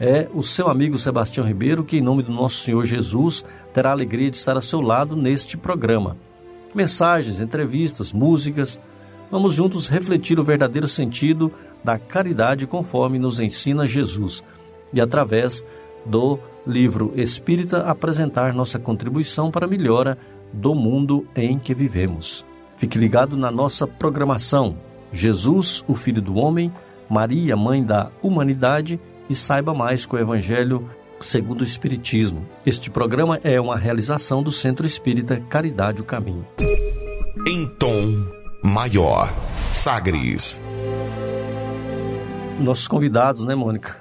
é o seu amigo Sebastião Ribeiro, que, em nome do nosso Senhor Jesus, terá a alegria de estar a seu lado neste programa. Mensagens, entrevistas, músicas. Vamos juntos refletir o verdadeiro sentido da caridade conforme nos ensina Jesus. E através do livro Espírita apresentar nossa contribuição para a melhora do mundo em que vivemos. Fique ligado na nossa programação. Jesus, o Filho do Homem, Maria, Mãe da Humanidade e saiba mais com o Evangelho segundo o Espiritismo. Este programa é uma realização do Centro Espírita Caridade o Caminho. Em tom maior, Sagres. Nossos convidados, né, Mônica?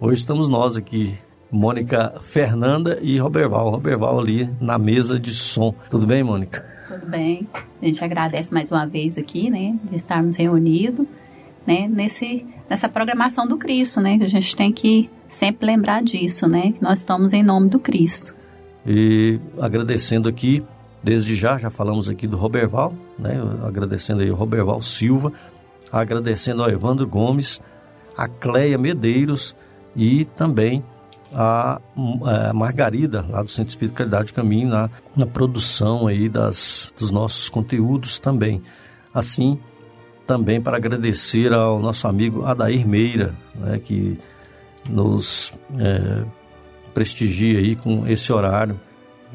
Hoje estamos nós aqui Mônica Fernanda e Roberval. Roberval ali na mesa de som. Tudo bem, Mônica? Tudo bem. A gente agradece mais uma vez aqui, né, de estarmos reunidos, né, nesse, nessa programação do Cristo, né, a gente tem que sempre lembrar disso, né, que nós estamos em nome do Cristo. E agradecendo aqui, desde já, já falamos aqui do Roberval, né, agradecendo aí o Roberval Silva, agradecendo ao Evandro Gomes, a Cleia Medeiros e também a, a Margarida, lá do Centro Espírita Caridade Caminho, na, na produção aí das, dos nossos conteúdos também. Assim, também para agradecer ao nosso amigo Adair Meira, né, que nos é, prestigia aí com esse horário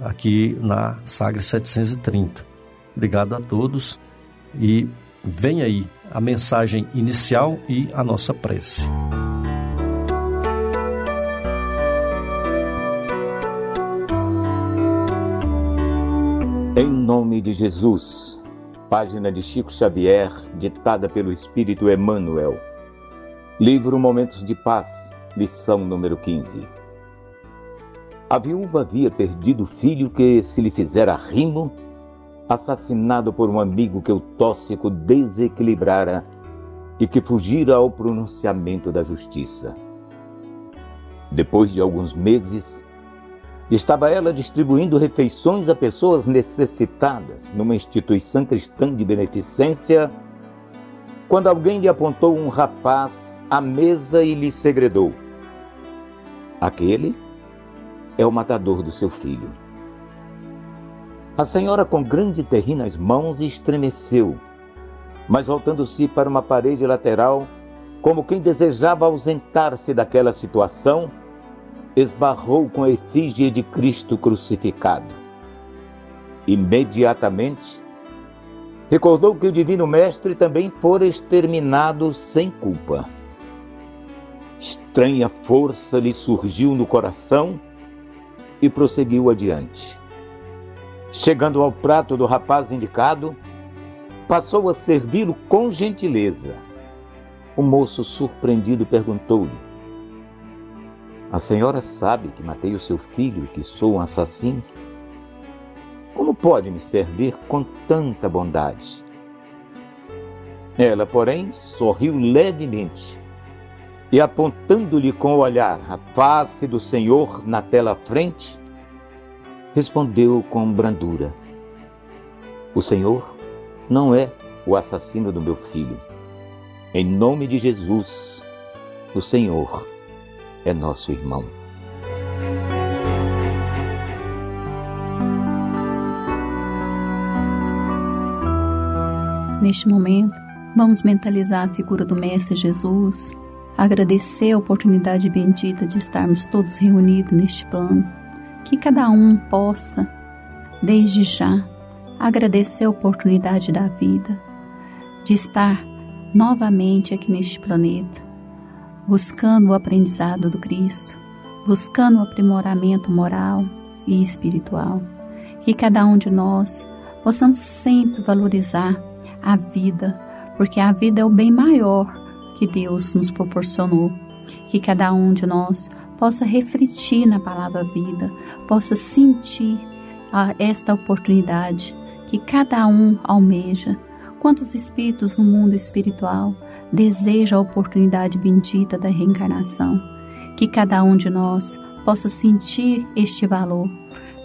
aqui na Sagre 730. Obrigado a todos e vem aí a mensagem inicial e a nossa prece. Em nome de Jesus, página de Chico Xavier, ditada pelo Espírito Emmanuel. Livro Momentos de Paz, lição número 15. A viúva havia perdido o filho que se lhe fizera rimo, assassinado por um amigo que o tóxico desequilibrara e que fugira ao pronunciamento da justiça. Depois de alguns meses, Estava ela distribuindo refeições a pessoas necessitadas numa instituição cristã de beneficência, quando alguém lhe apontou um rapaz à mesa e lhe segredou: Aquele é o matador do seu filho. A senhora, com grande terri nas mãos, estremeceu, mas voltando-se para uma parede lateral, como quem desejava ausentar-se daquela situação, esbarrou com a efígie de Cristo crucificado. Imediatamente, recordou que o Divino Mestre também fora exterminado sem culpa. Estranha força lhe surgiu no coração e prosseguiu adiante. Chegando ao prato do rapaz indicado, passou a servi-lo com gentileza. O moço, surpreendido, perguntou-lhe: a senhora sabe que matei o seu filho e que sou um assassino? Como pode me servir com tanta bondade? Ela, porém, sorriu levemente e, apontando-lhe com o olhar a face do Senhor na tela frente, respondeu com brandura: O Senhor não é o assassino do meu filho. Em nome de Jesus, o Senhor é nosso irmão. Neste momento, vamos mentalizar a figura do Mestre Jesus, agradecer a oportunidade bendita de estarmos todos reunidos neste plano, que cada um possa, desde já, agradecer a oportunidade da vida, de estar novamente aqui neste planeta, buscando o aprendizado do Cristo, buscando o aprimoramento moral e espiritual. Que cada um de nós possamos sempre valorizar a vida, porque a vida é o bem maior que Deus nos proporcionou. Que cada um de nós possa refletir na palavra vida, possa sentir esta oportunidade que cada um almeja. Quantos espíritos no mundo espiritual desejam a oportunidade bendita da reencarnação? Que cada um de nós possa sentir este valor,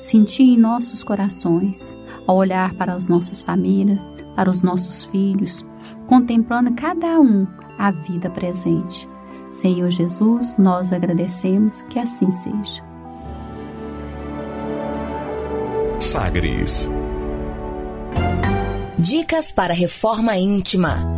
sentir em nossos corações, ao olhar para as nossas famílias, para os nossos filhos, contemplando cada um a vida presente. Senhor Jesus, nós agradecemos que assim seja. Sagres. Dicas para reforma íntima.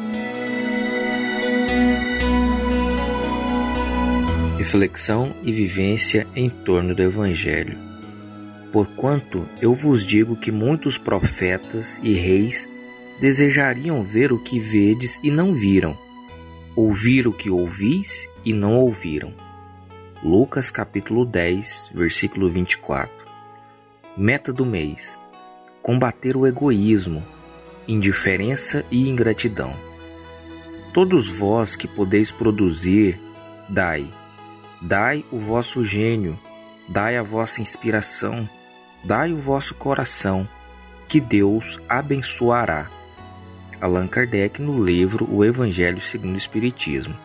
Reflexão e vivência em torno do Evangelho. Porquanto eu vos digo que muitos profetas e reis desejariam ver o que vedes e não viram, ouvir o que ouvis e não ouviram. Lucas capítulo 10, versículo 24. Meta do mês: combater o egoísmo, indiferença e ingratidão. Todos vós que podeis produzir, dai. Dai o vosso gênio, dai a vossa inspiração dai o vosso coração, que Deus abençoará. Allan Kardec no livro O Evangelho segundo o Espiritismo.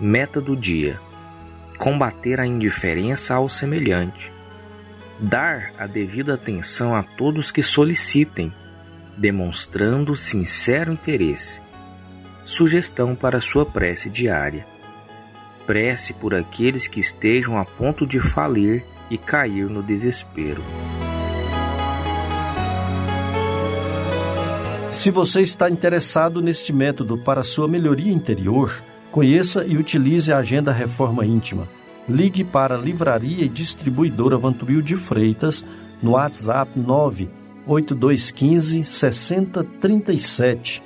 Meta do dia: combater a indiferença ao semelhante. Dar a devida atenção a todos que solicitem, demonstrando sincero interesse. Sugestão para sua prece diária. Prece por aqueles que estejam a ponto de falir e cair no desespero. Se você está interessado neste método para sua melhoria interior, conheça e utilize a Agenda Reforma Íntima. Ligue para a Livraria e Distribuidora Vantubil de Freitas no WhatsApp 98215 6037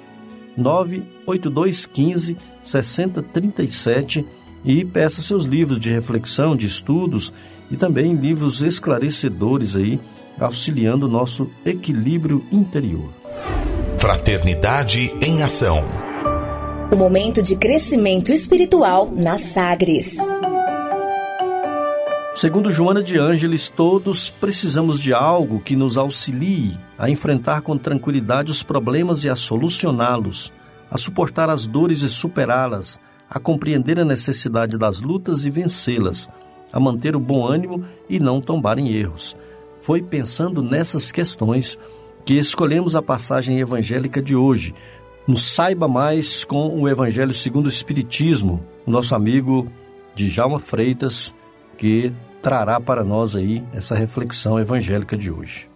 98215 6037 e peça seus livros de reflexão, de estudos e também livros esclarecedores aí, auxiliando o nosso equilíbrio interior. Fraternidade em Ação. O momento de crescimento espiritual na Sagres. Segundo Joana de Ângeles, todos precisamos de algo que nos auxilie a enfrentar com tranquilidade os problemas e a solucioná-los, a suportar as dores e superá-las, a compreender a necessidade das lutas e vencê-las, a manter o bom ânimo e não tombar em erros. Foi pensando nessas questões que escolhemos a passagem evangélica de hoje. Nos saiba mais com o Evangelho segundo o Espiritismo, o nosso amigo Djalma Freitas, que trará para nós aí essa reflexão evangélica de hoje.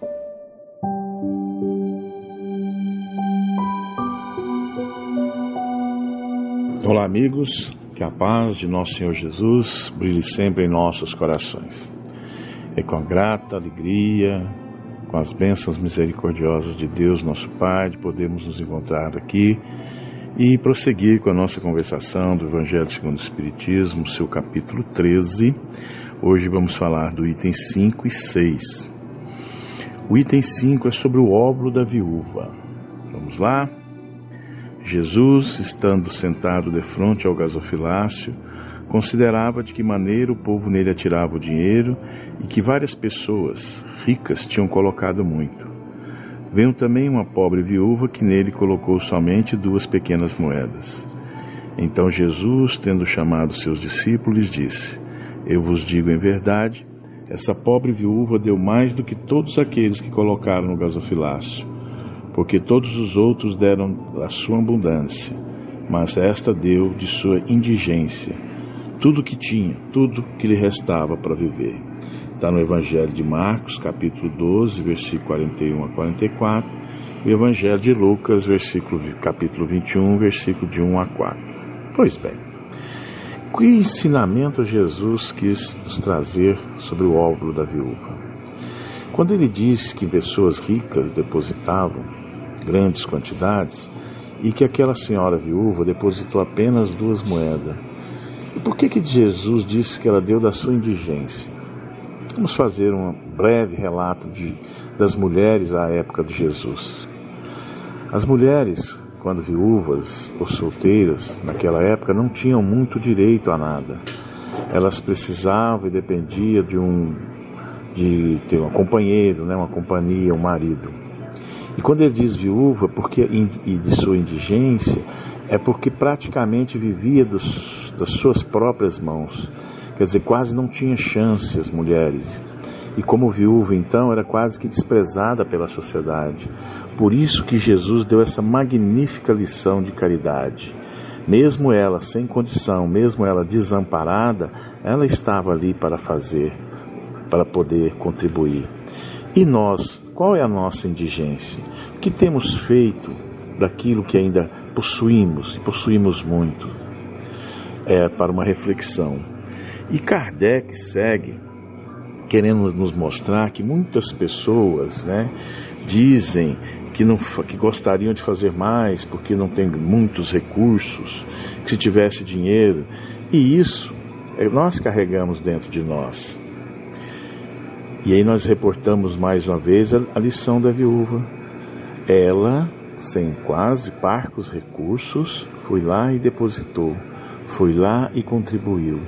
Olá, amigos. Que a paz de nosso Senhor Jesus brilhe sempre em nossos corações. E com a grata alegria, com as bênçãos misericordiosas de Deus, nosso Pai, de podermos nos encontrar aqui e prosseguir com a nossa conversação do Evangelho segundo o Espiritismo, seu capítulo 13. Hoje vamos falar do item 5 e 6. O item 5 é sobre o óbolo da viúva. Vamos lá? Jesus, estando sentado de frente ao gasofilácio, considerava de que maneira o povo nele atirava o dinheiro e que várias pessoas ricas tinham colocado muito. Veio também uma pobre viúva que nele colocou somente duas pequenas moedas. Então Jesus, tendo chamado seus discípulos, disse: Eu vos digo em verdade, essa pobre viúva deu mais do que todos aqueles que colocaram no gasofilácio porque todos os outros deram a sua abundância, mas esta deu de sua indigência tudo o que tinha, tudo que lhe restava para viver. Está no Evangelho de Marcos, capítulo 12, versículo 41 a 44, e o Evangelho de Lucas, versículo, capítulo 21, versículo de 1 a 4. Pois bem, Que ensinamento Jesus quis nos trazer sobre o óvulo da viúva? Quando ele disse que pessoas ricas depositavam grandes quantidades e que aquela senhora viúva depositou apenas duas moedas, e por que que Jesus disse que ela deu da sua indigência? Vamos fazer um breve relato de, das mulheres à época de Jesus. As mulheres, quando viúvas ou solteiras, naquela época, não tinham muito direito a nada. Elas precisavam e dependiam de um de ter um companheiro, né, uma companhia, um marido. E quando ele diz viúva, porque e de sua indigência, é porque praticamente vivia dos, das suas próprias mãos. Quer dizer, quase não tinha chance as mulheres. E como viúva, então, era quase que desprezada pela sociedade. Por isso que Jesus deu essa magnífica lição de caridade. Mesmo ela sem condição, mesmo ela desamparada, ela estava ali para fazer para poder contribuir. E nós, qual é a nossa indigência? O que temos feito daquilo que ainda possuímos, e possuímos muito? É para uma reflexão. E Kardec segue querendo nos mostrar que muitas pessoas né, dizem que, não, que gostariam de fazer mais porque não tem muitos recursos, que se tivesse dinheiro. E isso é, nós carregamos dentro de nós. E aí nós reportamos mais uma vez a, lição da viúva. Ela, sem quase parcos recursos, foi lá e depositou, foi lá e contribuiu.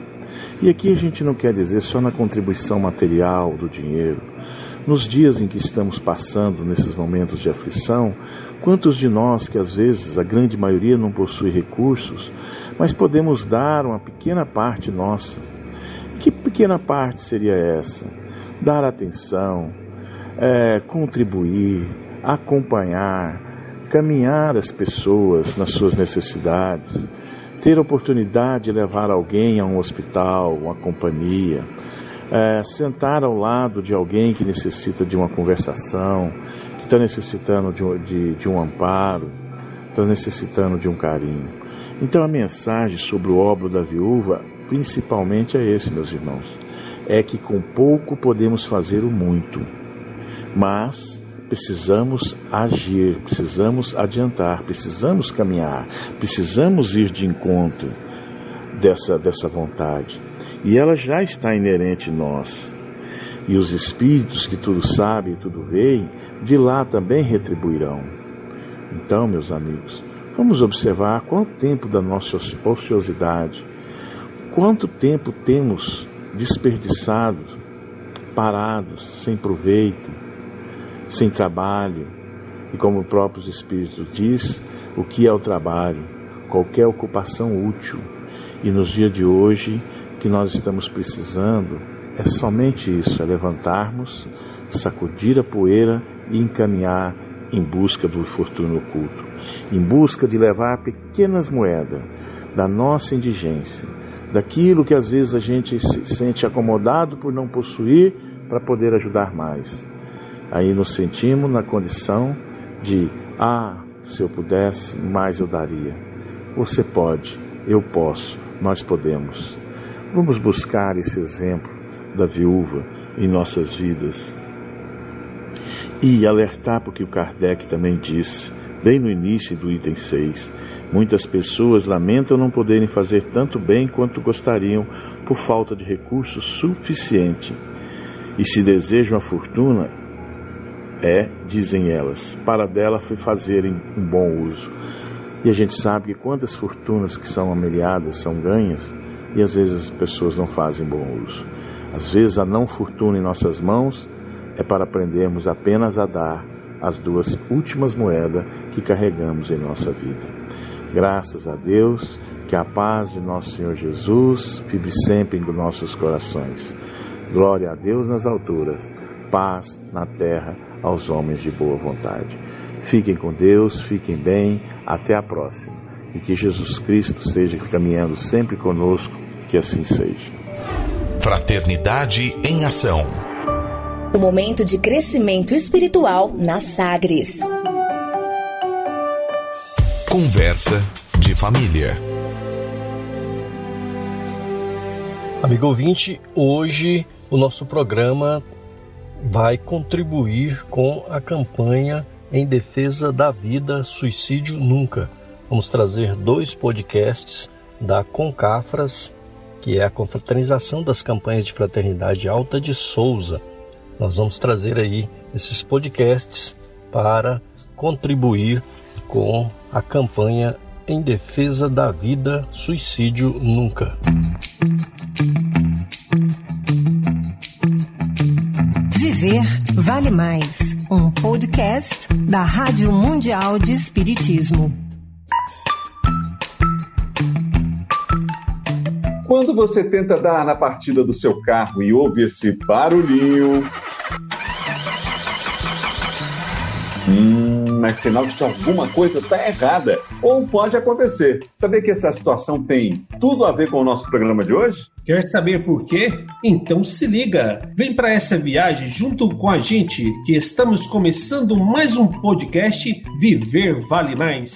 E aqui a gente não quer dizer só na contribuição material do dinheiro. Nos dias em que estamos passando nesses momentos de aflição, quantos de nós que às vezes a grande maioria não possui recursos, mas podemos dar uma pequena parte nossa? Que pequena parte seria essa? Dar atenção, é, contribuir, acompanhar, caminhar as pessoas nas suas necessidades, ter oportunidade de levar alguém a um hospital, uma companhia, é, sentar ao lado de alguém que necessita de uma conversação, que está necessitando de, de, de um amparo, está necessitando de um carinho. Então a mensagem sobre o óbolo da viúva, principalmente é esse, meus irmãos é que com pouco podemos fazer o muito, mas precisamos agir, precisamos adiantar, precisamos caminhar, precisamos ir de encontro dessa, dessa vontade. E ela já está inerente em nós. E os espíritos que tudo sabem e tudo veem, de lá também retribuirão. Então, meus amigos, vamos observar quanto tempo da nossa ociosidade, quanto tempo temos desperdiçados, parados, sem proveito, sem trabalho. E como o próprio Espírito diz, o que é o trabalho? Qualquer ocupação útil. E nos dias de hoje, que nós estamos precisando é somente isso: é levantarmos, sacudir a poeira e encaminhar em busca do fortuna oculto, em busca de levar pequenas moedas da nossa indigência daquilo que às vezes a gente se sente acomodado por não possuir para poder ajudar mais. Aí nos sentimos na condição de, ah, se eu pudesse, mais eu daria. Você pode, eu posso, nós podemos. Vamos buscar esse exemplo da viúva em nossas vidas e alertar porque o Kardec também disse, bem no início do item 6, Muitas pessoas lamentam não poderem fazer tanto bem quanto gostariam por falta de recursos suficiente. E se desejam a fortuna, é, dizem elas, para dela foi fazerem um bom uso. E a gente sabe que quantas fortunas que são ameliadas são ganhas e às vezes as pessoas não fazem bom uso. Às vezes a não fortuna em nossas mãos é para aprendermos apenas a dar as duas últimas moedas que carregamos em nossa vida. Graças a Deus, que a paz de nosso Senhor Jesus vive sempre em nossos corações. Glória a Deus nas alturas, paz na terra aos homens de boa vontade. Fiquem com Deus, fiquem bem, até a próxima. E que Jesus Cristo esteja caminhando sempre conosco, que assim seja. Fraternidade em Ação. O momento de crescimento espiritual na Sagres. Conversa de família. Amigo ouvinte, hoje o nosso programa vai contribuir com a campanha em defesa da vida Suicídio Nunca. Vamos trazer dois podcasts da Concafras, que é a confraternização das campanhas de fraternidade Alta de Souza. Nós vamos trazer aí esses podcasts para contribuir com a campanha em defesa da vida Suicídio Nunca. Viver vale mais. Um podcast da Rádio Mundial de Espiritismo. Quando você tenta dar na partida do seu carro e ouve esse barulhinho. Hum, mas sinal de que alguma coisa está errada. Ou pode acontecer. Sabia que essa situação tem tudo a ver com o nosso programa de hoje? Quer saber por quê? Então se liga! Vem para essa viagem junto com a gente, que estamos começando mais um podcast Viver Vale Mais.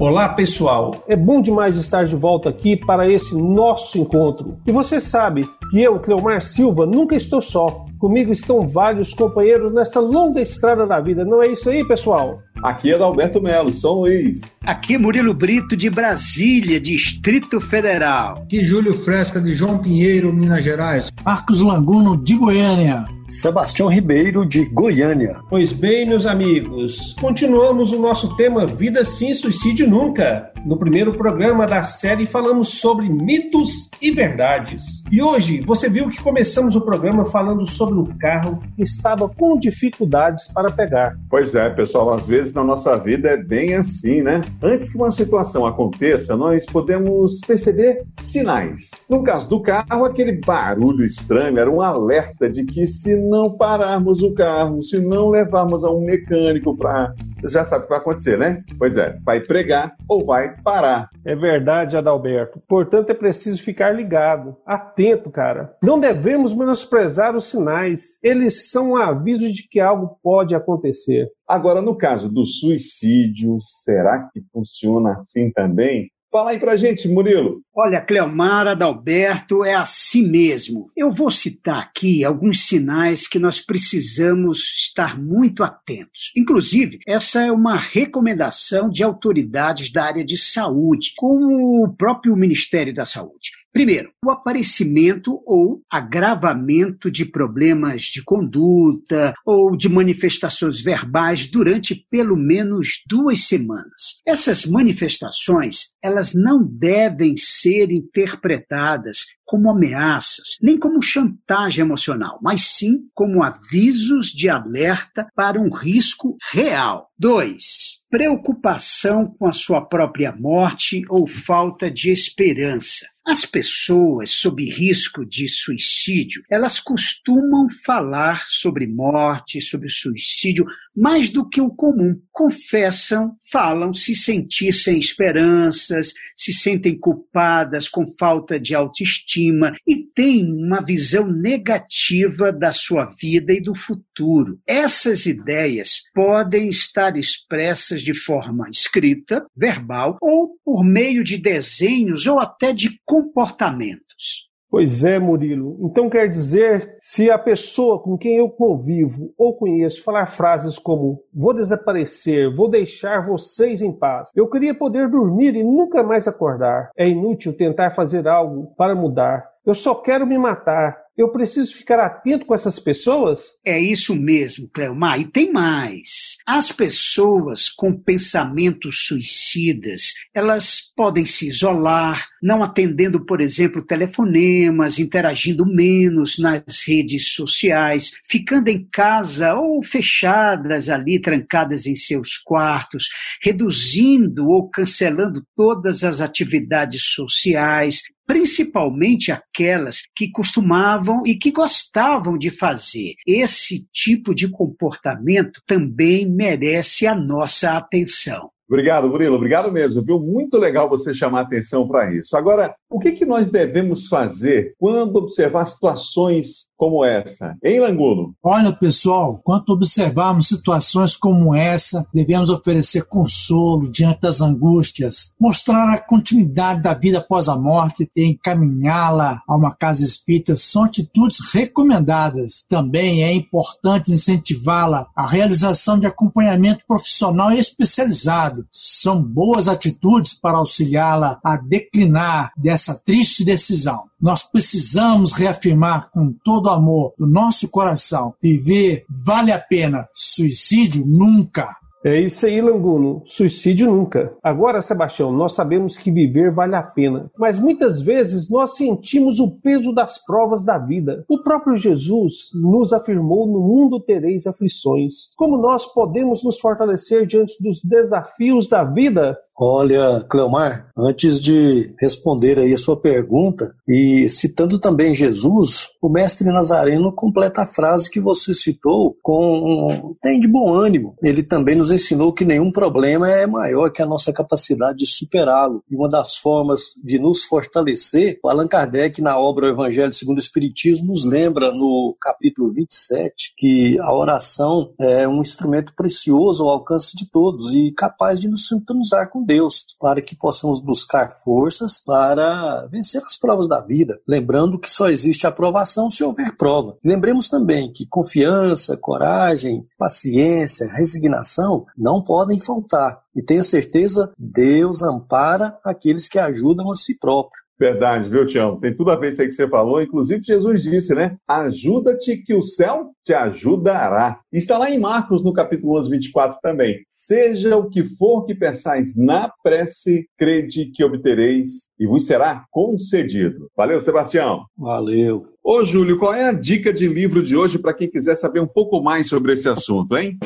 Olá pessoal, é bom demais estar de volta aqui para esse nosso encontro. E você sabe que eu, Cleomar Silva, nunca estou só. Comigo estão vários companheiros nessa longa estrada da vida, não é isso aí, pessoal? Aqui é Dalberto Melo, São Luís. Aqui Murilo Brito, de Brasília, Distrito Federal. Aqui Júlio Fresca, de João Pinheiro, Minas Gerais. Marcos Languno, de Goiânia. Sebastião Ribeiro, de Goiânia. Pois bem, meus amigos, continuamos o nosso tema Vida Sim, Suicídio Nunca. No primeiro programa da série falamos sobre mitos e verdades. E hoje você viu que começamos o programa falando sobre um carro que estava com dificuldades para pegar. Pois é, pessoal, às vezes na nossa vida é bem assim, né? Antes que uma situação aconteça, nós podemos perceber sinais. No caso do carro, aquele barulho estranho era um alerta de que se não pararmos o carro, se não levarmos a um mecânico para. Você já sabe o que vai acontecer, né? Pois é, vai pregar ou vai parar. É verdade, Adalberto. Portanto, é preciso ficar ligado, atento, cara. Não devemos menosprezar os sinais. Eles são um aviso de que algo pode acontecer. Agora, no caso do suicídio, será que funciona assim também? Fala aí pra gente, Murilo. Olha, Cleomar Adalberto, é assim mesmo. Eu vou citar aqui alguns sinais que nós precisamos estar muito atentos. Inclusive, essa é uma recomendação de autoridades da área de saúde, como o próprio Ministério da Saúde. Primeiro, o aparecimento ou agravamento de problemas de conduta ou de manifestações verbais durante pelo menos duas semanas. Essas manifestações, elas não devem ser interpretadas como ameaças, nem como chantagem emocional, mas sim como avisos de alerta para um risco real. Dois, preocupação com a sua própria morte ou falta de esperança. As pessoas sob risco de suicídio, elas costumam falar sobre morte, sobre suicídio, mais do que o comum. Confessam, falam se sentir sem esperanças, se sentem culpadas com falta de autoestima e têm uma visão negativa da sua vida e do futuro. Essas ideias podem estar expressas de forma escrita, verbal ou por meio de desenhos ou até de comportamentos. Pois é, Murilo. Então quer dizer, se a pessoa com quem eu convivo ou conheço falar frases como vou desaparecer, vou deixar vocês em paz, eu queria poder dormir e nunca mais acordar. É inútil tentar fazer algo para mudar. Eu só quero me matar. Eu preciso ficar atento com essas pessoas? É isso mesmo, Cleomar. E tem mais. As pessoas com pensamentos suicidas, elas podem se isolar, não atendendo, por exemplo, telefonemas, interagindo menos nas redes sociais, ficando em casa ou fechadas ali, trancadas em seus quartos, reduzindo ou cancelando todas as atividades sociais, principalmente aquelas que costumavam e que gostavam de fazer. Esse tipo de comportamento também merece a nossa atenção. Obrigado, Murilo. Obrigado mesmo, viu? Muito legal você chamar atenção para isso. Agora, o que, que nós devemos fazer quando observar situações como essa, em Languno? Olha, pessoal, quando observarmos situações como essa, devemos oferecer consolo diante das angústias, mostrar a continuidade da vida após a morte e encaminhá-la a uma casa espírita são atitudes recomendadas. Também é importante incentivá-la à realização de acompanhamento profissional especializado. São boas atitudes para auxiliá-la a declinar dessa triste decisão. Nós precisamos reafirmar com todo amor do nosso coração: viver vale a pena, suicídio nunca. É isso aí, Languno. Suicídio nunca. Agora, Sebastião, nós sabemos que viver vale a pena, mas muitas vezes nós sentimos o peso das provas da vida. O próprio Jesus nos afirmou: no mundo tereis aflições. Como nós podemos nos fortalecer diante dos desafios da vida? Olha, Cleomar, antes de responder aí a sua pergunta, e citando também Jesus, o mestre Nazareno completa a frase que você citou com tem de bom ânimo. Ele também nos ensinou que nenhum problema é maior que a nossa capacidade de superá-lo. E uma das formas de nos fortalecer, Allan Kardec, na obra O Evangelho segundo o Espiritismo, nos lembra no capítulo 27 que a oração é um instrumento precioso ao alcance de todos e capaz de nos sintonizar com Deus, para que possamos buscar forças para vencer as provas da vida. Lembrando que só existe aprovação se houver prova. Lembremos também que confiança, coragem, paciência, resignação não podem faltar. E tenha certeza, Deus ampara aqueles que ajudam a si próprio. Verdade, viu, Tião? Tem tudo a ver isso aí que você falou. Inclusive, Jesus disse, né? Ajuda-te que o céu te ajudará. Está lá em Marcos, no capítulo 11, 24 também. Seja o que for que pensais na prece, crede que obtereis e vos será concedido. Valeu, Sebastião. Valeu. Ô, Júlio, qual é a dica de livro de hoje para quem quiser saber um pouco mais sobre esse assunto, hein?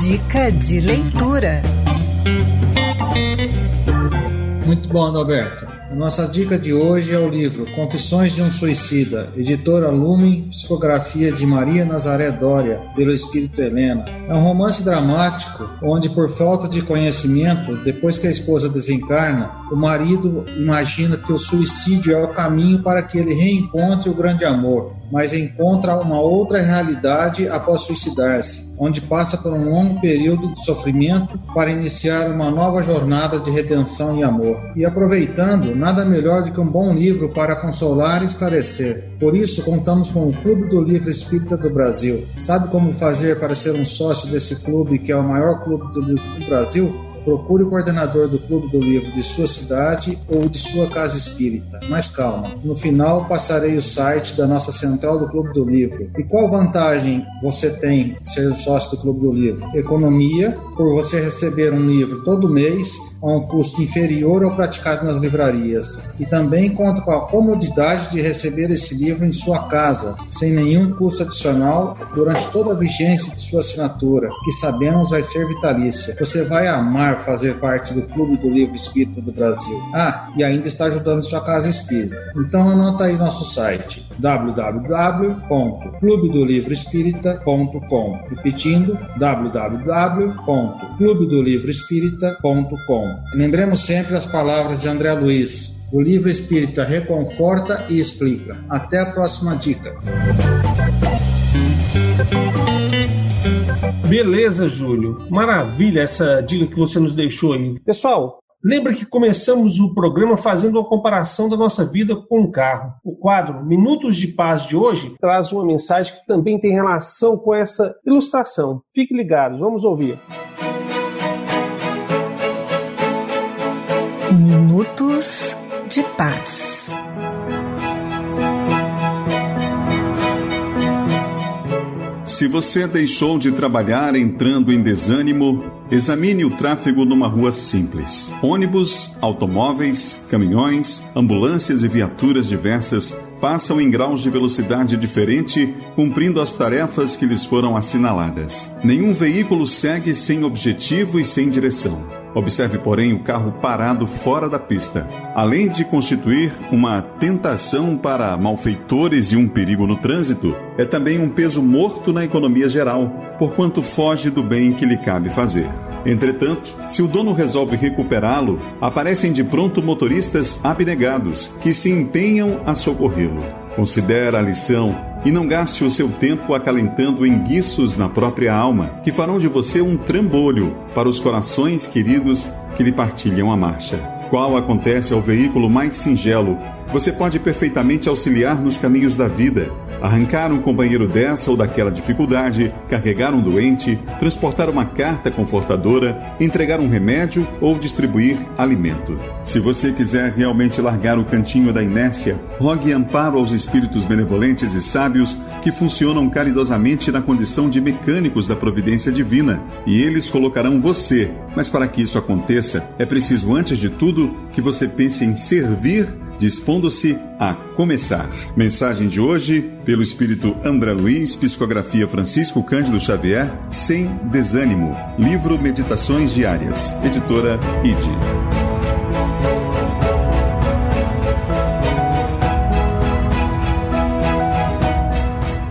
Dica de leitura. Muito bom, Adalberto. A nossa dica de hoje é o livro Confissões de um Suicida, editora Lumen, psicografia de Maria Nazaré Dória, pelo Espírito Helena. É um romance dramático onde, por falta de conhecimento, depois que a esposa desencarna, o marido imagina que o suicídio é o caminho para que ele reencontre o grande amor, mas encontra uma outra realidade após suicidar-se, onde passa por um longo período de sofrimento para iniciar uma nova jornada de redenção e amor. E aproveitando, nada melhor do que um bom livro para consolar e esclarecer. Por isso, contamos com o Clube do Livro Espírita do Brasil. Sabe como fazer para ser um sócio desse clube, que é o maior clube do livro do Brasil? Procure o coordenador do Clube do Livro de sua cidade ou de sua casa espírita. Mas calma, no final passarei o site da nossa central do Clube do Livro. E qual vantagem você tem ser sócio do Clube do Livro? Economia, por você receber um livro todo mês a um custo inferior ao praticado nas livrarias. E também conta com a comodidade de receber esse livro em sua casa, sem nenhum custo adicional durante toda a vigência de sua assinatura, que sabemos vai ser vitalícia. Você vai amar fazer parte do Clube do Livro Espírita do Brasil. Ah, e ainda está ajudando sua casa espírita. Então anota aí nosso site www.clubedolivroespírita.com Repetindo, www.clubedolivroespírita.com Lembremos sempre as palavras de André Luiz. O livro espírita reconforta e explica. Até a próxima dica. Beleza, Júlio. Maravilha essa dica que você nos deixou aí. Pessoal, lembra que começamos o programa fazendo uma comparação da nossa vida com um carro. O quadro Minutos de Paz de hoje traz uma mensagem que também tem relação com essa ilustração. Fique ligado, vamos ouvir. Minutos de Paz. Se você deixou de trabalhar entrando em desânimo, examine o tráfego numa rua simples. Ônibus, automóveis, caminhões, ambulâncias e viaturas diversas passam em graus de velocidade diferente, cumprindo as tarefas que lhes foram assinaladas. Nenhum veículo segue sem objetivo e sem direção. Observe, porém, o carro parado fora da pista. Além de constituir uma tentação para malfeitores e um perigo no trânsito, é também um peso morto na economia geral, porquanto foge do bem que lhe cabe fazer. Entretanto, se o dono resolve recuperá-lo, aparecem de pronto motoristas abnegados que se empenham a socorrê-lo. Considera a lição e não gaste o seu tempo acalentando enguiços na própria alma, que farão de você um trambolho para os corações queridos que lhe partilham a marcha. Qual acontece ao veículo mais singelo, você pode perfeitamente auxiliar nos caminhos da vida arrancar um companheiro dessa ou daquela dificuldade, carregar um doente, transportar uma carta confortadora, entregar um remédio ou distribuir alimento. Se você quiser realmente largar o cantinho da inércia, rogue amparo aos espíritos benevolentes e sábios que funcionam caridosamente na condição de mecânicos da providência divina, e eles colocarão você. Mas para que isso aconteça, é preciso, antes de tudo, que você pense em servir dispondo-se a começar. Mensagem de hoje, pelo Espírito André Luiz, Psicografia Francisco Cândido Xavier, Sem Desânimo. Livro Meditações Diárias. Editora ID.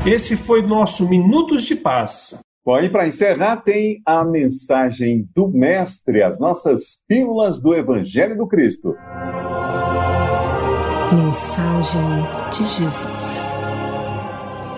Esse foi nosso Minutos de Paz. Bom, e para encerrar, tem a mensagem do Mestre, as nossas pílulas do Evangelho do Cristo. Mensagem de Jesus.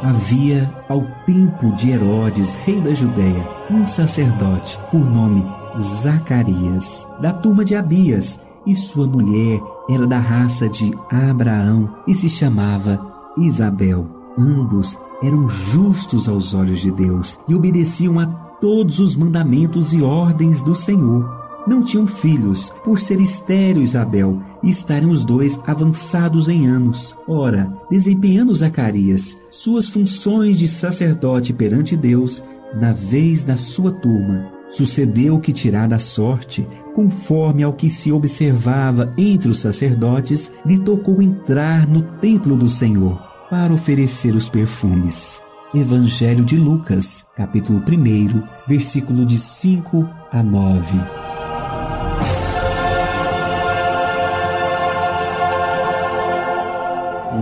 Havia, ao tempo de Herodes, rei da Judéia, um sacerdote por nome Zacarias, da turma de Abias, e sua mulher era da raça de Abraão e se chamava Isabel. Ambos eram justos aos olhos de Deus e obedeciam a todos os mandamentos e ordens do Senhor não tinham filhos, por ser estéril Isabel e estarem os dois avançados em anos. Ora, desempenhando Zacarias suas funções de sacerdote perante Deus, na vez da sua turma, sucedeu que, tirada a sorte, conforme ao que se observava entre os sacerdotes, lhe tocou entrar no templo do Senhor para oferecer os perfumes. Evangelho de Lucas, capítulo 1, versículo de 5 a 9.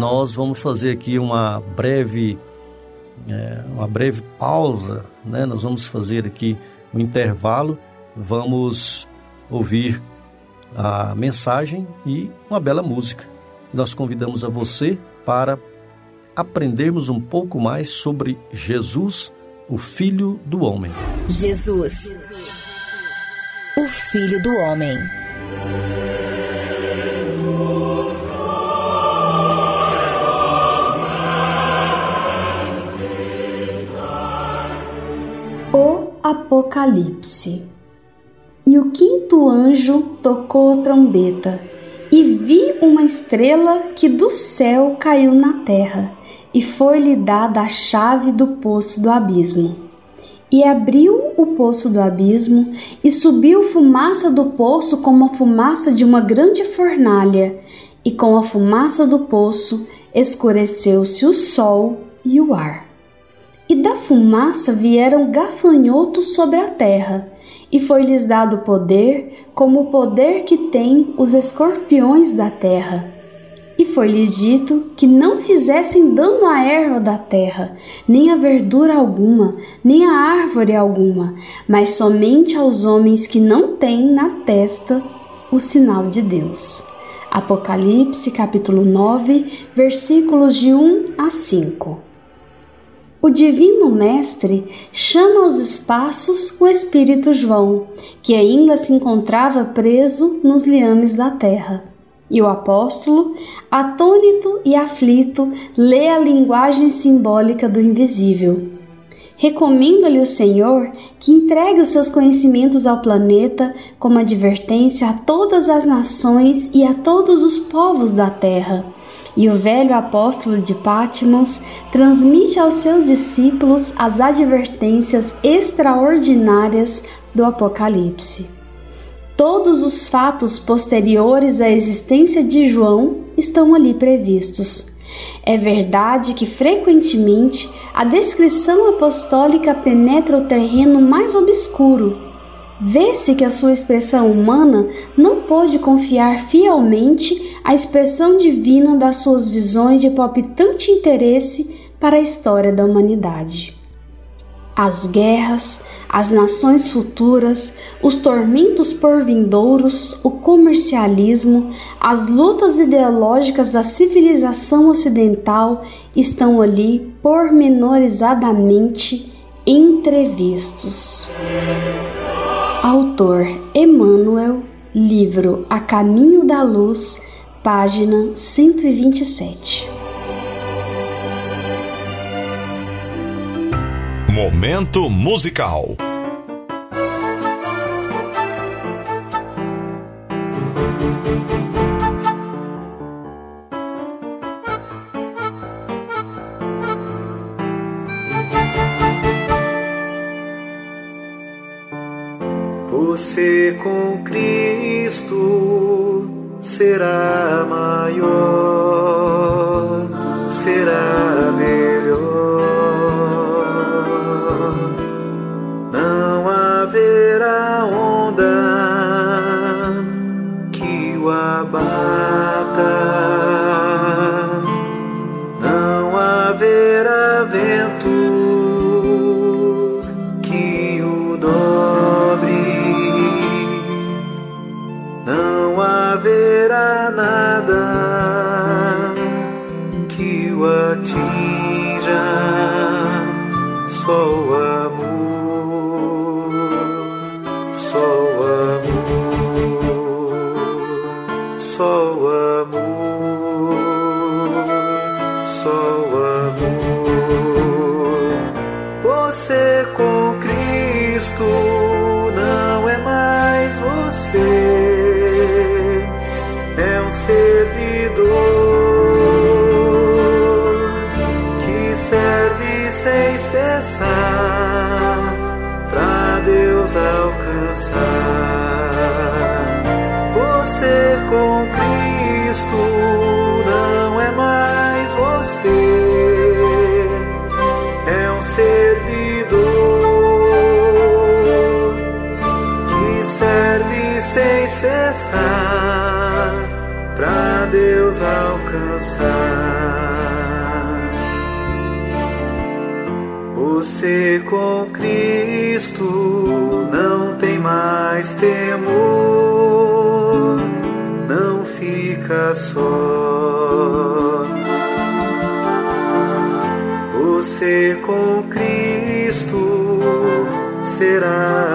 Nós vamos fazer aqui uma breve, é, uma breve pausa, né? Nós vamos fazer aqui um intervalo, vamos ouvir a mensagem e uma bela música. Nós convidamos a você para aprendermos um pouco mais sobre Jesus, o Filho do Homem. Jesus, o Filho do Homem. Apocalipse. E o quinto anjo tocou a trombeta, e vi uma estrela que do céu caiu na terra, e foi-lhe dada a chave do poço do abismo. E abriu o poço do abismo, e subiu fumaça do poço como a fumaça de uma grande fornalha, e com a fumaça do poço escureceu-se o sol e o ar e da fumaça vieram gafanhotos sobre a terra, e foi-lhes dado poder, como o poder que têm os escorpiões da terra. E foi-lhes dito que não fizessem dano à erva da terra, nem a verdura alguma, nem a árvore alguma, mas somente aos homens que não têm na testa o sinal de Deus. Apocalipse capítulo 9, versículos de 1 a 5. O Divino Mestre chama aos espaços o Espírito João, que ainda se encontrava preso nos liames da terra. E o apóstolo, atônito e aflito, lê a linguagem simbólica do invisível. Recomenda-lhe o Senhor que entregue os seus conhecimentos ao planeta como advertência a todas as nações e a todos os povos da terra e o velho apóstolo de Pátimos transmite aos seus discípulos as advertências extraordinárias do Apocalipse. Todos os fatos posteriores à existência de João estão ali previstos. É verdade que frequentemente a descrição apostólica penetra o terreno mais obscuro Vê-se que a sua expressão humana não pôde confiar fielmente à expressão divina das suas visões de palpitante interesse para a história da humanidade. as guerras, as nações futuras, os tormentos por vindouros, o comercialismo, as lutas ideológicas da civilização ocidental estão ali pormenorizadamente entrevistos. Autor Emmanuel, livro A Caminho da Luz, página 127. Momento musical. Com Cristo será maior, será melhor. Sem cessar para Deus alcançar. Você com Cristo não é mais você, é um servidor que serve sem cessar para Deus alcançar. Você com Cristo não tem mais temor, não fica só. Você com Cristo será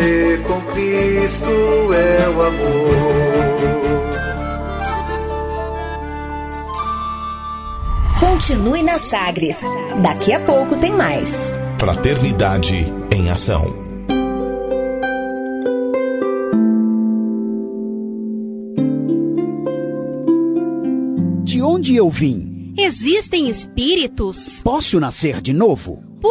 Você com Cristo é o amor. Continue na Sagres. Daqui a pouco tem mais. Fraternidade em ação. De onde eu vim Existem espíritos? Posso nascer de novo?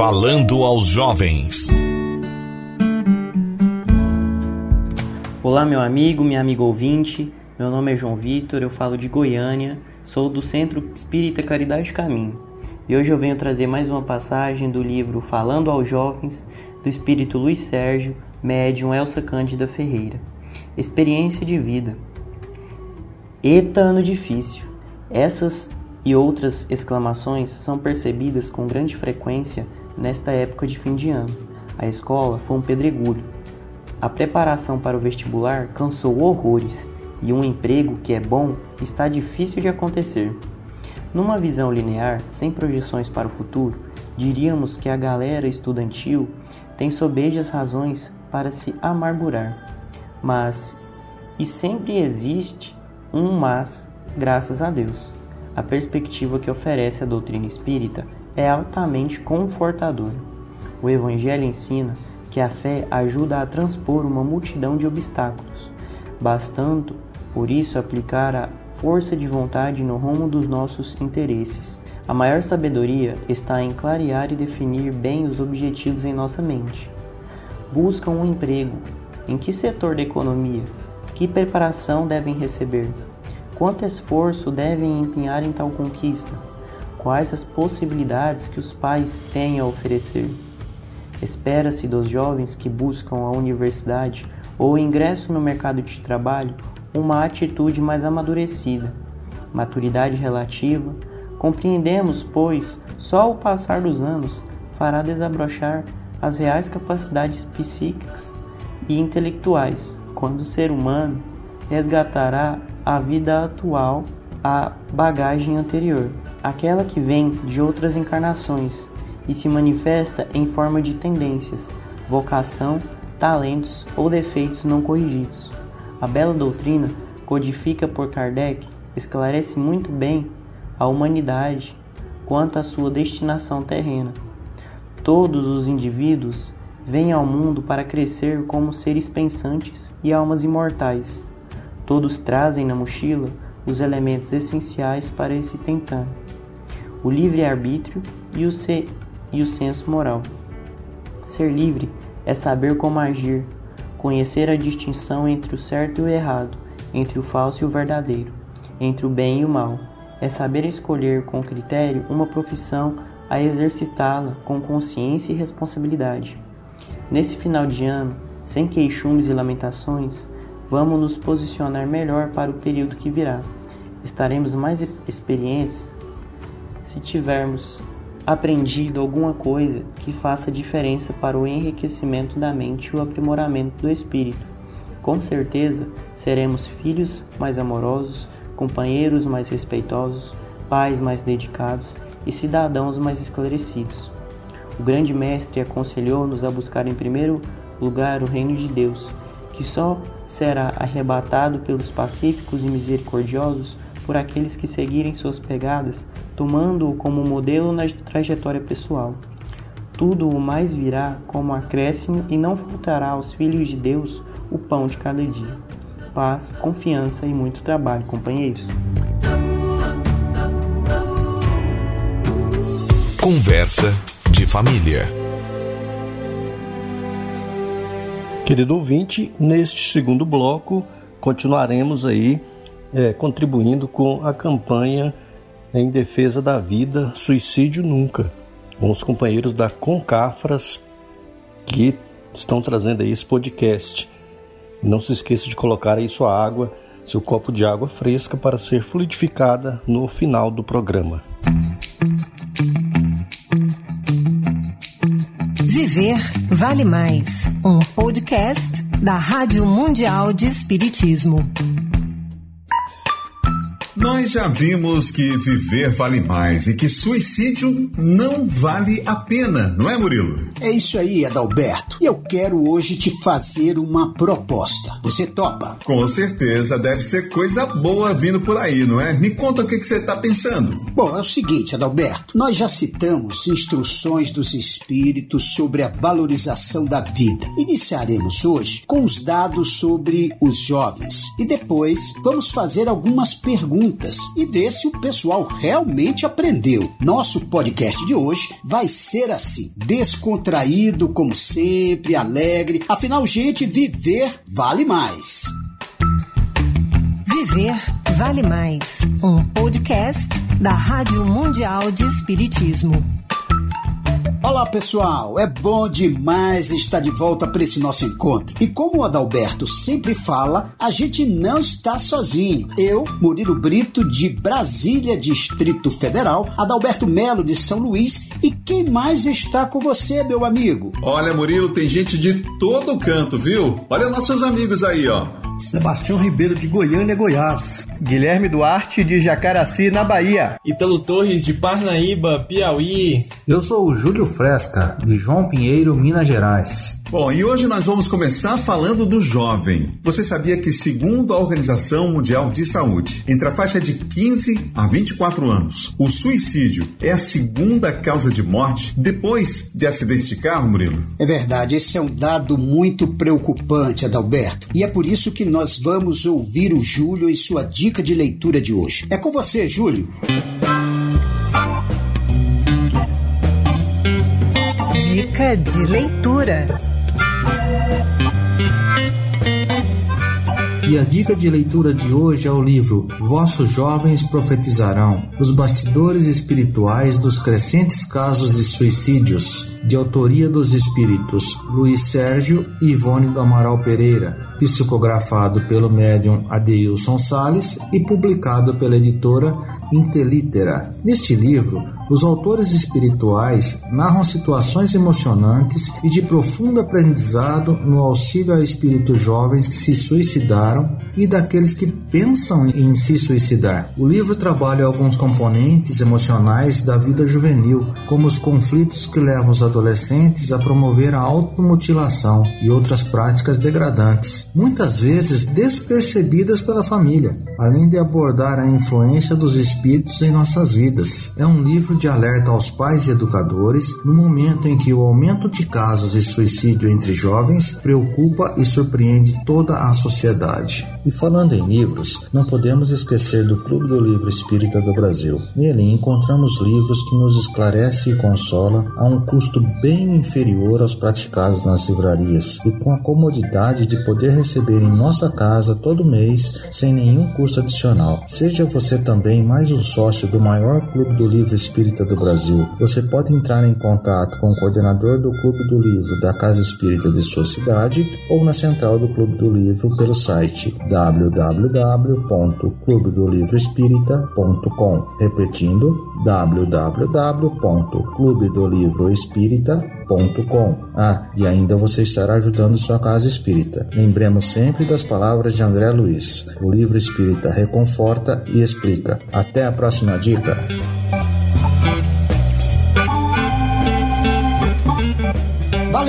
Falando aos jovens. Olá, meu amigo, minha amiga ouvinte. Meu nome é João Vitor, eu falo de Goiânia, sou do Centro Espírita Caridade Caminho. E hoje eu venho trazer mais uma passagem do livro Falando aos Jovens, do espírito Luiz Sérgio, médium Elsa Cândida Ferreira. Experiência de vida. Eita ano difícil. Essas e outras exclamações são percebidas com grande frequência nesta época de fim de ano. A escola foi um pedregulho. A preparação para o vestibular cansou horrores e um emprego que é bom está difícil de acontecer. Numa visão linear, sem projeções para o futuro, diríamos que a galera estudantil tem sobejas razões para se amargurar. Mas, e sempre existe um mas, graças a Deus. A perspectiva que oferece a doutrina espírita é altamente confortadora. O Evangelho ensina que a fé ajuda a transpor uma multidão de obstáculos, bastando, por isso, aplicar a força de vontade no rumo dos nossos interesses. A maior sabedoria está em clarear e definir bem os objetivos em nossa mente. Buscam um emprego. Em que setor da economia? Que preparação devem receber? Quanto esforço devem empenhar em tal conquista? Quais as possibilidades que os pais têm a oferecer. Espera-se dos jovens que buscam a universidade ou ingresso no mercado de trabalho uma atitude mais amadurecida, maturidade relativa. Compreendemos, pois, só o passar dos anos fará desabrochar as reais capacidades psíquicas e intelectuais, quando o ser humano resgatará a vida atual à bagagem anterior aquela que vem de outras encarnações e se manifesta em forma de tendências, vocação, talentos ou defeitos não corrigidos. A bela doutrina, codifica por Kardec, esclarece muito bem a humanidade quanto à sua destinação terrena. Todos os indivíduos vêm ao mundo para crescer como seres pensantes e almas imortais. Todos trazem na mochila os elementos essenciais para esse tentar o livre-arbítrio e, o e o senso moral. Ser livre é saber como agir, conhecer a distinção entre o certo e o errado, entre o falso e o verdadeiro, entre o bem e o mal. É saber escolher com critério uma profissão a exercitá-la com consciência e responsabilidade. Nesse final de ano, sem queixumes e lamentações, vamos nos posicionar melhor para o período que virá. Estaremos mais experientes se tivermos aprendido alguma coisa que faça diferença para o enriquecimento da mente e o aprimoramento do espírito. Com certeza seremos filhos mais amorosos, companheiros mais respeitosos, pais mais dedicados e cidadãos mais esclarecidos. O grande mestre aconselhou-nos a buscar em primeiro lugar o reino de Deus, que só será arrebatado pelos pacíficos e misericordiosos por aqueles que seguirem suas pegadas, tomando-o como modelo na trajetória pessoal. Tudo o mais virá como acréscimo e não faltará aos filhos de Deus o pão de cada dia. Paz, confiança e muito trabalho, companheiros. Conversa de família. Querido ouvinte, neste segundo bloco continuaremos aí é, contribuindo com a campanha em defesa da vida, suicídio nunca. com os companheiros da Concafras que estão trazendo aí esse podcast. Não se esqueça de colocar aí sua água, seu copo de água fresca para ser fluidificada no final do programa. Viver vale mais. Um podcast da Rádio Mundial de Espiritismo. Nós já vimos que viver vale mais e que suicídio não vale a pena, não é, Murilo? É isso aí, Adalberto. Eu quero hoje te fazer uma proposta. Você topa? Com certeza, deve ser coisa boa vindo por aí, não é? Me conta o que, que você está pensando. Bom, é o seguinte, Adalberto. Nós já citamos instruções dos espíritos sobre a valorização da vida. Iniciaremos hoje com os dados sobre os jovens e depois vamos fazer algumas perguntas e ver se o pessoal realmente aprendeu. Nosso podcast de hoje vai ser assim: descontraído, como sempre, alegre. Afinal, gente, viver vale mais. Viver vale mais. Um podcast da Rádio Mundial de Espiritismo. Olá pessoal, é bom demais estar de volta para esse nosso encontro. E como o Adalberto sempre fala, a gente não está sozinho. Eu, Murilo Brito, de Brasília, Distrito Federal, Adalberto Melo, de São Luís, e quem mais está com você, meu amigo? Olha, Murilo, tem gente de todo canto, viu? Olha nossos amigos aí, ó. Sebastião Ribeiro de Goiânia, Goiás. Guilherme Duarte de Jacaraci, na Bahia. Italo Torres de Parnaíba, Piauí. Eu sou o Júlio Fresca, de João Pinheiro, Minas Gerais. Bom, e hoje nós vamos começar falando do jovem. Você sabia que, segundo a Organização Mundial de Saúde, entre a faixa de 15 a 24 anos, o suicídio é a segunda causa de morte depois de acidente de carro, Murilo? É verdade, esse é um dado muito preocupante, Adalberto. E é por isso que nós vamos ouvir o Júlio em sua dica de leitura de hoje. É com você, Júlio. Dica de leitura. E a dica de leitura de hoje é o livro Vossos Jovens Profetizarão Os Bastidores Espirituais dos Crescentes Casos de Suicídios, de autoria dos espíritos Luiz Sérgio e Ivone do Amaral Pereira, psicografado pelo médium Adeilson Sales e publicado pela editora Intelitera. Neste livro, os autores espirituais narram situações emocionantes e de profundo aprendizado no auxílio a espíritos jovens que se suicidaram e daqueles que pensam em se suicidar. O livro trabalha alguns componentes emocionais da vida juvenil, como os conflitos que levam os adolescentes a promover a automutilação e outras práticas degradantes, muitas vezes despercebidas pela família, além de abordar a influência dos espíritos em nossas vidas. É um livro de alerta aos pais e educadores no momento em que o aumento de casos de suicídio entre jovens preocupa e surpreende toda a sociedade. E falando em livros, não podemos esquecer do Clube do Livro Espírita do Brasil. Nele encontramos livros que nos esclarece e consola a um custo bem inferior aos praticados nas livrarias e com a comodidade de poder receber em nossa casa todo mês sem nenhum custo adicional. Seja você também mais um sócio do maior Clube do Livro Espírita do Brasil. Você pode entrar em contato com o coordenador do Clube do Livro da Casa Espírita de sua cidade ou na central do Clube do Livro pelo site www.clubedolivroespírita.com. Repetindo, www.clubedolivroespírita.com. Ah, e ainda você estará ajudando sua casa espírita. Lembremos sempre das palavras de André Luiz. O livro espírita reconforta e explica. Até a próxima dica.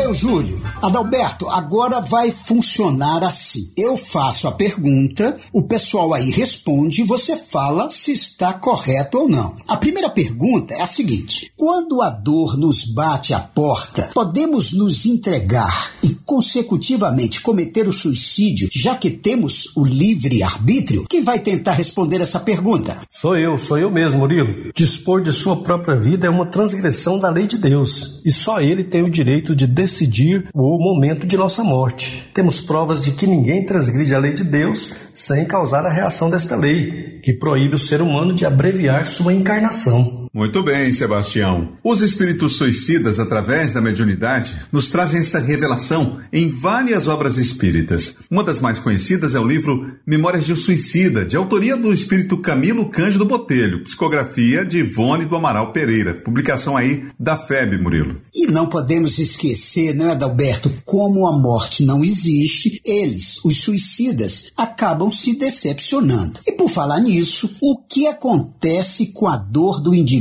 Valeu, Júlio. Adalberto, agora vai funcionar assim. Eu faço a pergunta, o pessoal aí responde e você fala se está correto ou não. A primeira pergunta é a seguinte: quando a dor nos bate à porta, podemos nos entregar e consecutivamente cometer o suicídio, já que temos o livre arbítrio? Quem vai tentar responder essa pergunta? Sou eu, sou eu mesmo, Murilo. Dispor de sua própria vida é uma transgressão da lei de Deus, e só ele tem o direito de decidir o momento de nossa morte. Temos provas de que ninguém transgride a lei de Deus sem causar a reação desta lei, que proíbe o ser humano de abreviar sua encarnação. Muito bem, Sebastião. Os espíritos suicidas, através da mediunidade, nos trazem essa revelação em várias obras espíritas. Uma das mais conhecidas é o livro Memórias de um Suicida, de autoria do espírito Camilo Cândido Botelho, psicografia de Ivone do Amaral Pereira, publicação aí da FEB, Murilo. E não podemos esquecer, né, Adalberto, como a morte não existe, eles, os suicidas, acabam se decepcionando. E por falar nisso, o que acontece com a dor do indivíduo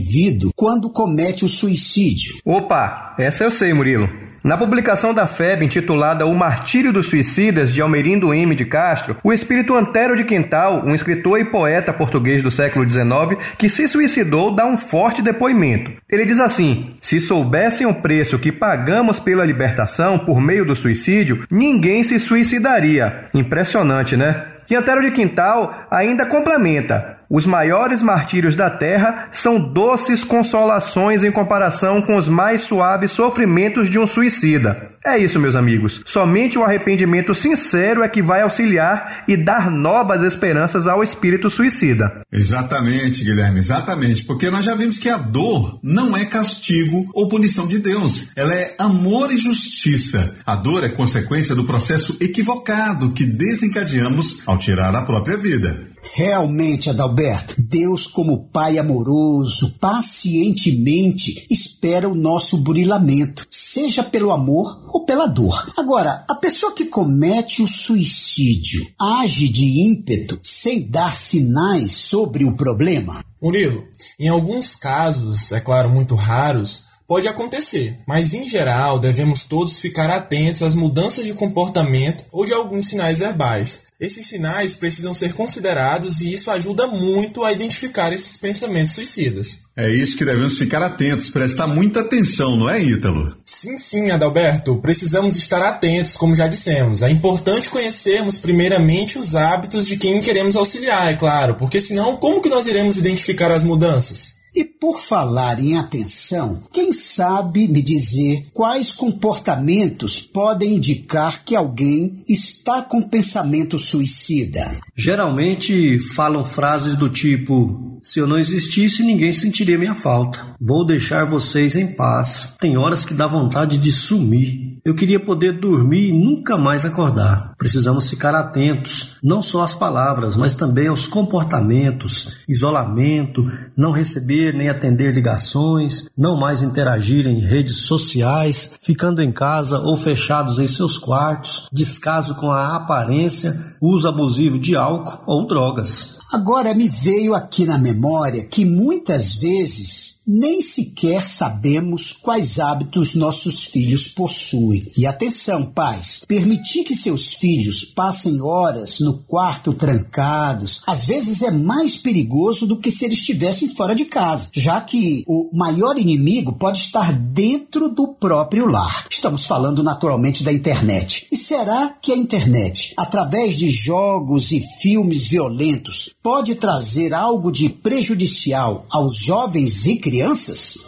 quando comete o suicídio? Opa, essa eu sei, Murilo. Na publicação da FEB intitulada O Martírio dos Suicidas, de Almerindo M. de Castro, o espírito Antero de Quintal, um escritor e poeta português do século XIX, que se suicidou, dá um forte depoimento. Ele diz assim: Se soubessem o preço que pagamos pela libertação por meio do suicídio, ninguém se suicidaria. Impressionante, né? E Antero de Quintal ainda complementa: os maiores martírios da terra são doces consolações em comparação com os mais suaves sofrimentos de um suicida. É isso, meus amigos. Somente o arrependimento sincero é que vai auxiliar e dar novas esperanças ao espírito suicida. Exatamente, Guilherme, exatamente. Porque nós já vimos que a dor não é castigo ou punição de Deus. Ela é amor e justiça. A dor é consequência do processo equivocado que desencadeamos ao tirar a própria vida. Realmente, Adalberto, Deus, como Pai amoroso, pacientemente espera o nosso burilamento, seja pelo amor ou pela dor. Agora, a pessoa que comete o suicídio age de ímpeto sem dar sinais sobre o problema? Murilo, em alguns casos, é claro, muito raros, Pode acontecer, mas em geral devemos todos ficar atentos às mudanças de comportamento ou de alguns sinais verbais. Esses sinais precisam ser considerados e isso ajuda muito a identificar esses pensamentos suicidas. É isso que devemos ficar atentos, prestar muita atenção, não é, Ítalo? Sim, sim, Adalberto. Precisamos estar atentos, como já dissemos. É importante conhecermos primeiramente os hábitos de quem queremos auxiliar, é claro, porque senão como que nós iremos identificar as mudanças? E por falar em atenção, quem sabe me dizer quais comportamentos podem indicar que alguém está com pensamento suicida? Geralmente falam frases do tipo: se eu não existisse, ninguém sentiria minha falta. Vou deixar vocês em paz. Tem horas que dá vontade de sumir. Eu queria poder dormir e nunca mais acordar. Precisamos ficar atentos, não só às palavras, mas também aos comportamentos, isolamento, não receber nem atender ligações, não mais interagir em redes sociais, ficando em casa ou fechados em seus quartos, descaso com a aparência, uso abusivo de álcool ou drogas. Agora me veio aqui na memória que muitas vezes nem sequer sabemos quais hábitos nossos filhos possuem. E atenção, pais, permitir que seus filhos passem horas no quarto trancados, às vezes é mais perigoso do que se eles estivessem fora de casa, já que o maior inimigo pode estar dentro do próprio lar. Estamos falando naturalmente da internet. E será que a internet, através de jogos e filmes violentos, pode trazer algo de prejudicial aos jovens e crianças?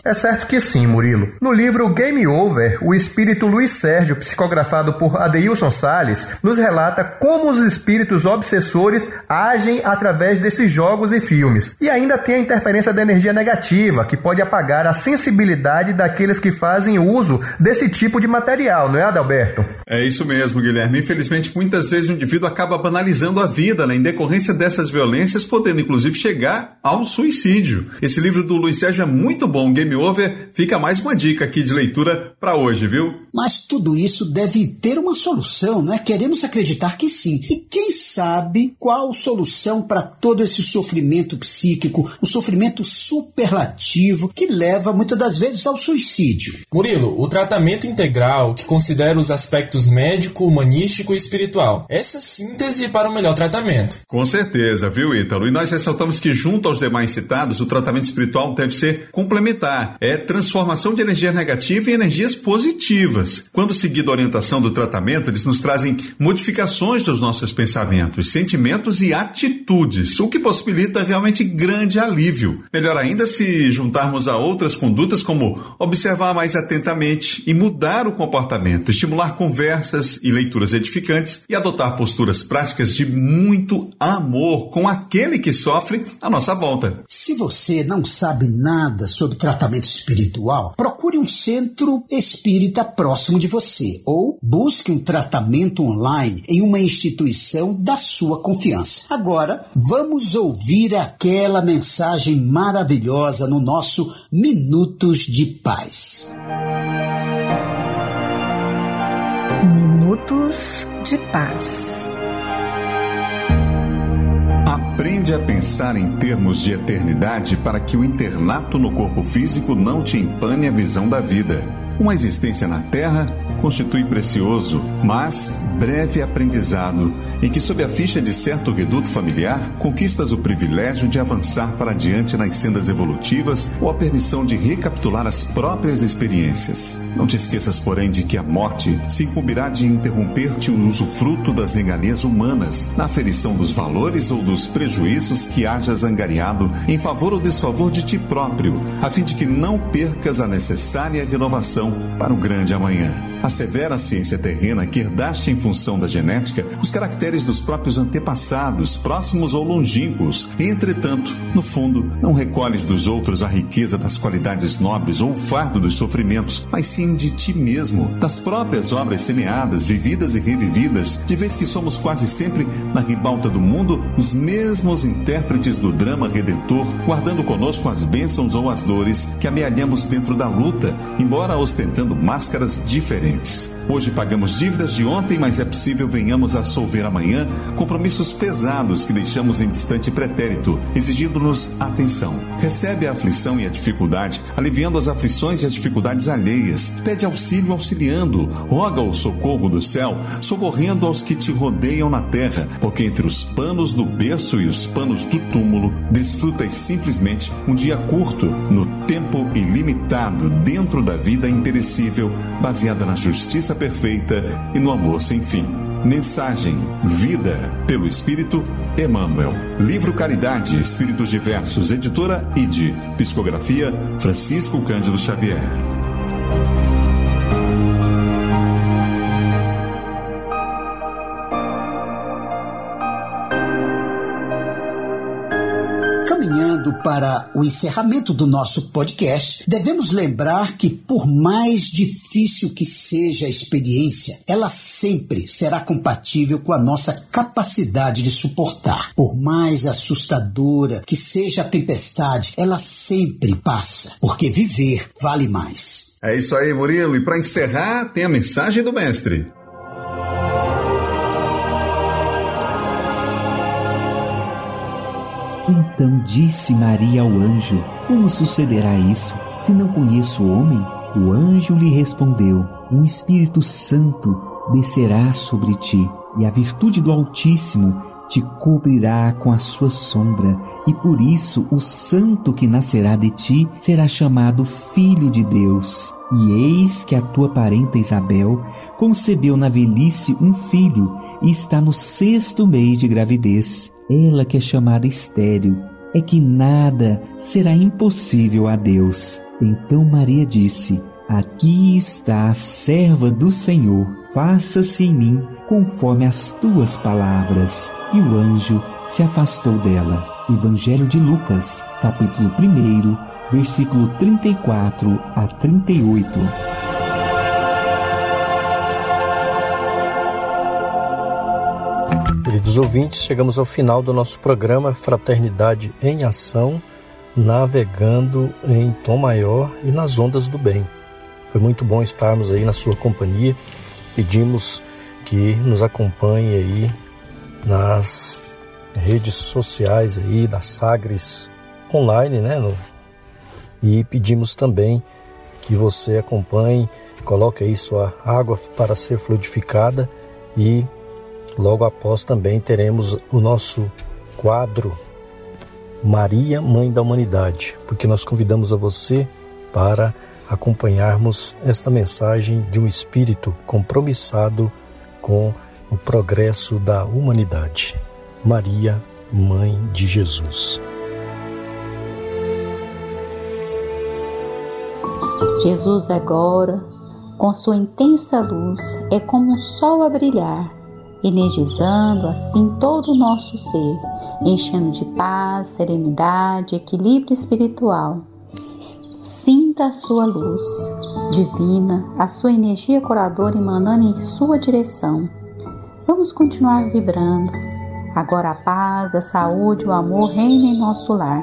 É certo que sim, Murilo. No livro Game Over, o espírito Luiz Sérgio, psicografado por Adeilson Sales, nos relata como os espíritos obsessores agem através desses jogos e filmes. E ainda tem a interferência da energia negativa, que pode apagar a sensibilidade daqueles que fazem uso desse tipo de material, não é, Adalberto? É isso mesmo, Guilherme. Infelizmente, muitas vezes o indivíduo acaba banalizando a vida, né, em decorrência dessas violências, podendo inclusive chegar ao suicídio. Esse livro do Luiz Sérgio é muito bom, Game Over. Fica mais uma dica aqui de leitura para hoje, viu? Mas tudo isso deve ter uma solução, não é? Queremos acreditar que sim. E quem sabe qual solução para todo esse sofrimento psíquico, o sofrimento superlativo que leva muitas das vezes ao suicídio? Murilo, o tratamento integral que considera os aspectos médico, humanístico e espiritual. Essa síntese para o melhor tratamento. Com certeza, viu, Ítalo? E nós ressaltamos que, junto aos demais citados, o tratamento espiritual deve ser complementar. É transformação de energia negativa em energias positivas Quando seguido a orientação do tratamento, eles nos trazem modificações dos nossos pensamentos, sentimentos e atitudes, o que possibilita realmente grande alívio. Melhor ainda se juntarmos a outras condutas como observar mais atentamente e mudar o comportamento, estimular conversas e leituras edificantes e adotar posturas práticas de muito amor com aquele que sofre à nossa volta. Se você não sabe nada sobre tratamento espiritual, procure um centro espírita próximo de você ou busque um tratamento online em uma instituição da sua confiança. Agora, vamos ouvir aquela mensagem maravilhosa no nosso Minutos de Paz. Minutos de Paz. Aprende a pensar em termos de eternidade para que o internato no corpo físico não te empane a visão da vida. Uma existência na Terra constitui precioso, mas breve aprendizado, em que, sob a ficha de certo reduto familiar, conquistas o privilégio de avançar para adiante nas sendas evolutivas ou a permissão de recapitular as próprias experiências. Não te esqueças, porém, de que a morte se incumbirá de interromper-te o usufruto das regalias humanas, na aferição dos valores ou dos prejuízos que hajas angariado em favor ou desfavor de ti próprio, a fim de que não percas a necessária renovação para o grande amanhã. Assevera a ciência terrena que herdaste em função da genética os caracteres dos próprios antepassados, próximos ou longínquos. Entretanto, no fundo, não recolhes dos outros a riqueza das qualidades nobres ou o fardo dos sofrimentos, mas sim de ti mesmo, das próprias obras semeadas, vividas e revividas, de vez que somos quase sempre, na ribalta do mundo, os mesmos intérpretes do drama redentor, guardando conosco as bênçãos ou as dores que amealhamos dentro da luta, embora ostentando máscaras diferentes. Hoje pagamos dívidas de ontem, mas é possível venhamos a solver amanhã compromissos pesados que deixamos em distante pretérito, exigindo-nos atenção. Recebe a aflição e a dificuldade, aliviando as aflições e as dificuldades alheias. Pede auxílio auxiliando, roga o socorro do céu, socorrendo aos que te rodeiam na terra, porque entre os panos do berço e os panos do túmulo, desfrutas simplesmente um dia curto, no tempo ilimitado, dentro da vida imperecível, baseada na justiça perfeita e no amor sem fim. Mensagem Vida pelo Espírito Emmanuel. Livro Caridade Espíritos Diversos, editora ID. Psicografia Francisco Cândido Xavier. Para o encerramento do nosso podcast, devemos lembrar que, por mais difícil que seja a experiência, ela sempre será compatível com a nossa capacidade de suportar. Por mais assustadora que seja a tempestade, ela sempre passa, porque viver vale mais. É isso aí, Murilo. E para encerrar, tem a mensagem do Mestre. Disse Maria ao anjo: Como sucederá isso, se não conheço o homem? O anjo lhe respondeu: Um Espírito Santo descerá sobre ti, e a virtude do Altíssimo te cobrirá com a sua sombra, e por isso o santo que nascerá de ti será chamado Filho de Deus. E eis que a tua parenta Isabel concebeu na velhice um filho, e está no sexto mês de gravidez. Ela que é chamada estéril, é que nada será impossível a Deus. Então Maria disse: Aqui está a serva do Senhor, faça-se em mim conforme as tuas palavras. E o anjo se afastou dela. Evangelho de Lucas, capítulo 1, versículo 34 a 38. Queridos ouvintes, chegamos ao final do nosso programa Fraternidade em Ação, navegando em tom maior e nas ondas do bem. Foi muito bom estarmos aí na sua companhia. Pedimos que nos acompanhe aí nas redes sociais aí da Sagres online, né? E pedimos também que você acompanhe, coloque aí sua água para ser fluidificada e logo após também teremos o nosso quadro Maria, Mãe da Humanidade, porque nós convidamos a você para acompanharmos esta mensagem de um espírito compromissado com o progresso da humanidade. Maria, Mãe de Jesus. Jesus agora, com sua intensa luz, é como um sol a brilhar, energizando assim todo o nosso ser, enchendo de paz, serenidade, equilíbrio espiritual. Sinta a sua luz divina, a sua energia curadora emanando em sua direção. Vamos continuar vibrando. Agora a paz, a saúde, o amor reinem em nosso lar.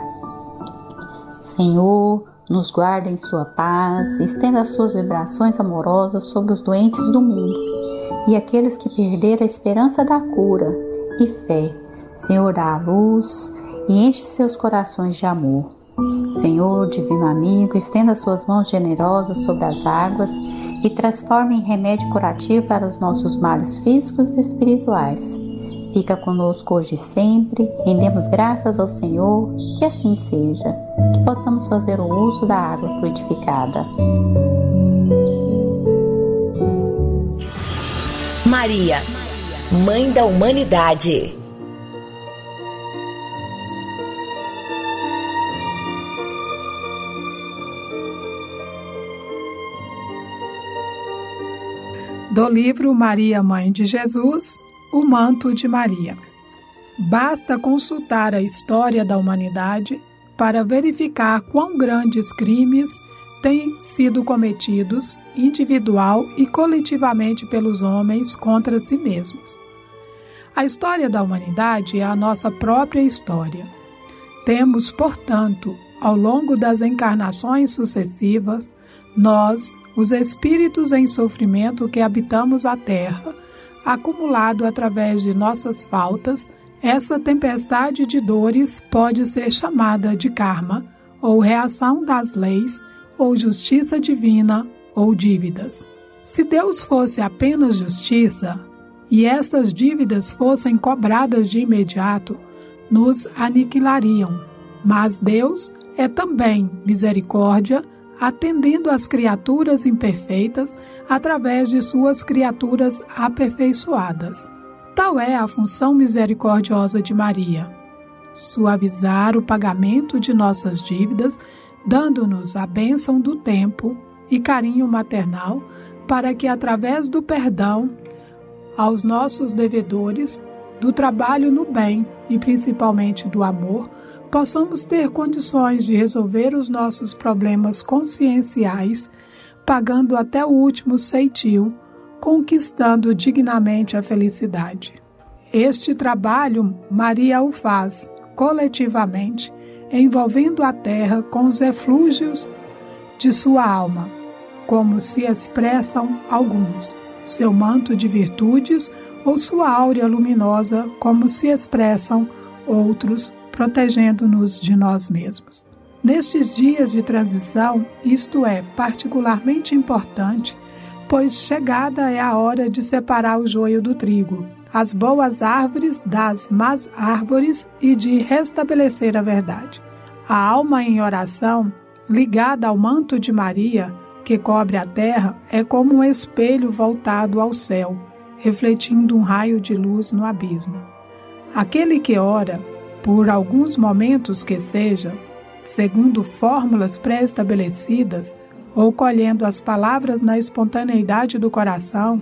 Senhor, nos guarda em sua paz, estenda as suas vibrações amorosas sobre os doentes do mundo e aqueles que perderam a esperança da cura e fé. Senhor, dá a luz e enche seus corações de amor. Senhor, divino amigo, estenda suas mãos generosas sobre as águas e transforme em remédio curativo para os nossos males físicos e espirituais. Fica conosco hoje e sempre, rendemos graças ao Senhor, que assim seja, que possamos fazer o uso da água fluidificada. Maria, Mãe da Humanidade. Do livro Maria, Mãe de Jesus, O Manto de Maria. Basta consultar a história da humanidade para verificar quão grandes crimes têm sido cometidos individual e coletivamente pelos homens contra si mesmos. A história da humanidade é a nossa própria história. Temos, portanto, ao longo das encarnações sucessivas, nós, os espíritos em sofrimento que habitamos a terra, acumulado através de nossas faltas, essa tempestade de dores pode ser chamada de karma, ou reação das leis, ou justiça divina, ou dívidas. Se Deus fosse apenas justiça, e essas dívidas fossem cobradas de imediato, nos aniquilariam. Mas Deus é também misericórdia, atendendo às criaturas imperfeitas através de suas criaturas aperfeiçoadas. Tal é a função misericordiosa de Maria: suavizar o pagamento de nossas dívidas, dando-nos a bênção do tempo e carinho maternal, para que, através do perdão aos nossos devedores, do trabalho no bem e principalmente do amor, possamos ter condições de resolver os nossos problemas conscienciais, pagando até o último ceitil, conquistando dignamente a felicidade. Este trabalho Maria o faz coletivamente, envolvendo a terra com os eflúgios de sua alma, como se expressam alguns, seu manto de virtudes ou sua áurea luminosa, como se expressam outros protegendo-nos de nós mesmos. Nestes dias de transição, isto é particularmente importante, pois chegada é a hora de separar o joio do trigo, as boas árvores das más árvores e de restabelecer a verdade. A alma em oração, ligada ao manto de Maria, que cobre a terra, é como um espelho voltado ao céu, refletindo um raio de luz no abismo. Aquele que ora, por alguns momentos que seja, segundo fórmulas pré-estabelecidas ou colhendo as palavras na espontaneidade do coração,